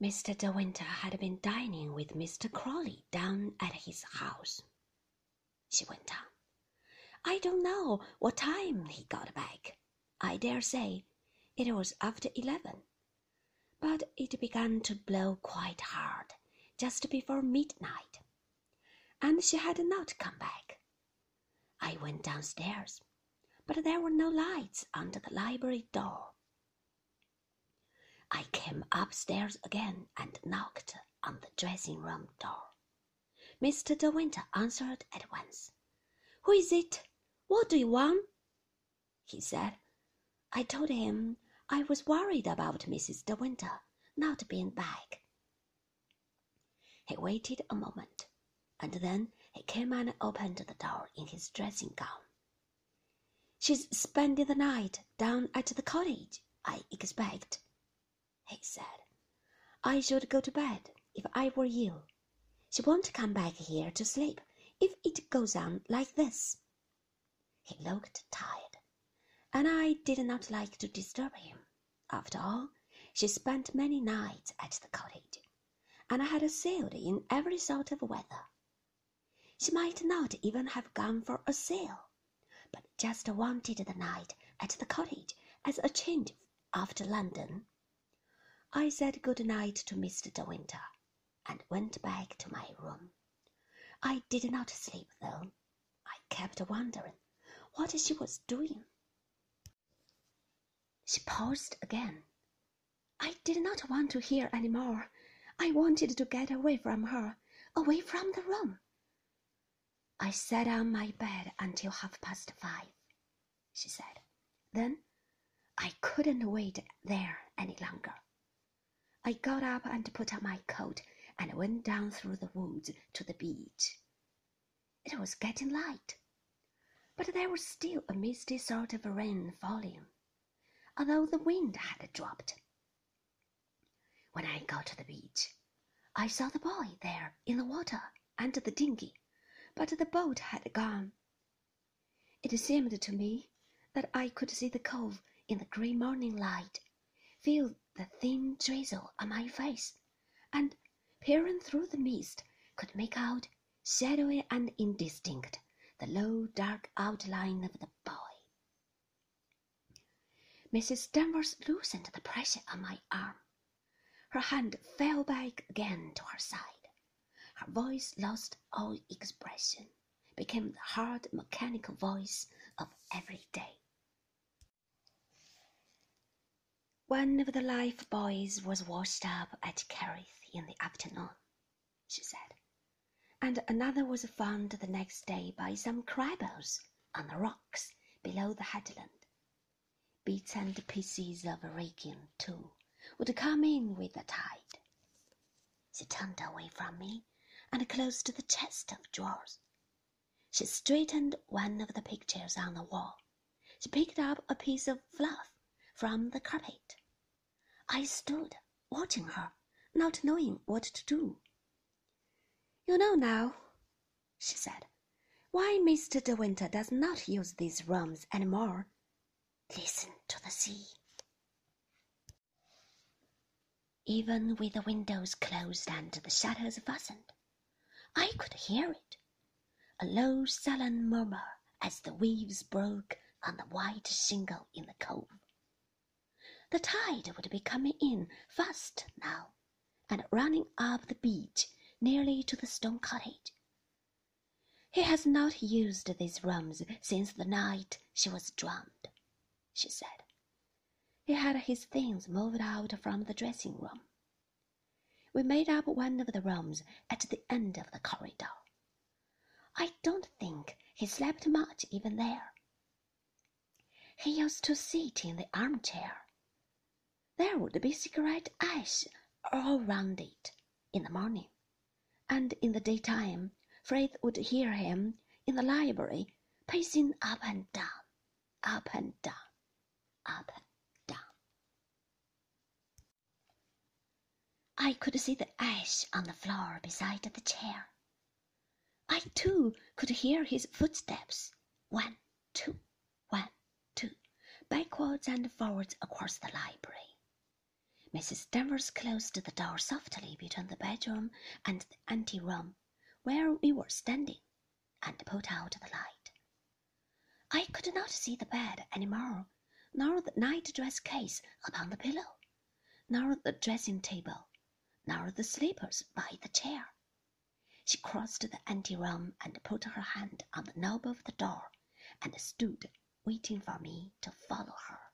Mr. De Winter had been dining with Mr. Crawley down at his house. She went on. I don't know what time he got back. I dare say it was after eleven. But it began to blow quite hard just before midnight, and she had not come back. I went downstairs, but there were no lights under the library door. I came upstairs again and knocked on the dressing room door. Mr. De Winter answered at once. Who is it? What do you want? He said. I told him I was worried about Mrs. De Winter not being back. He waited a moment, and then he came and opened the door in his dressing gown. She's spending the night down at the cottage, I expect he said. I should go to bed if I were you. She won't come back here to sleep if it goes on like this. He looked tired, and I did not like to disturb him. After all, she spent many nights at the cottage, and I had sailed in every sort of weather. She might not even have gone for a sail, but just wanted the night at the cottage as a change after London. I said good night to Mr. De Winter and went back to my room. I did not sleep, though. I kept wondering what she was doing. She paused again. I did not want to hear any more. I wanted to get away from her, away from the room. I sat on my bed until half past five, she said. Then I couldn't wait there any longer. I got up and put on my coat and went down through the woods to the beach. It was getting light, but there was still a misty sort of rain falling, although the wind had dropped. When I got to the beach, I saw the buoy there in the water and the dinghy, but the boat had gone. It seemed to me that I could see the cove in the grey morning light, feel the thin drizzle on my face, and, peering through the mist, could make out, shadowy and indistinct, the low dark outline of the buoy. Mrs. Danvers loosened the pressure on my arm. Her hand fell back again to her side. Her voice lost all expression, became the hard mechanical voice of every day. One of the life buoys was washed up at Kerrith in the afternoon, she said, and another was found the next day by some crabbers on the rocks below the headland. Bits and pieces of rigging, too, would come in with the tide. She turned away from me and closed the chest of drawers. She straightened one of the pictures on the wall. She picked up a piece of fluff from the carpet. I stood watching her, not knowing what to do. You know now, she said, why Mr. De Winter does not use these rooms any more. Listen to the sea. Even with the windows closed and the shutters fastened, I could hear it. A low, sullen murmur as the waves broke on the white shingle in the cove. The tide would be coming in fast now, and running up the beach nearly to the stone cottage. He has not used these rooms since the night she was drowned, she said. He had his things moved out from the dressing room. We made up one of the rooms at the end of the corridor. I don't think he slept much even there. He used to sit in the armchair there would be cigarette ash all round it in the morning, and in the daytime Frith would hear him in the library pacing up and down, up and down, up and down. I could see the ash on the floor beside the chair. I too could hear his footsteps, one, two, one, two, backwards and forwards across the library. Mrs. Danvers closed the door softly between the bedroom and the anteroom where we were standing, and put out the light. I could not see the bed any more, nor the night dress case upon the pillow, nor the dressing table, nor the slippers by the chair. She crossed the anteroom and put her hand on the knob of the door, and stood waiting for me to follow her.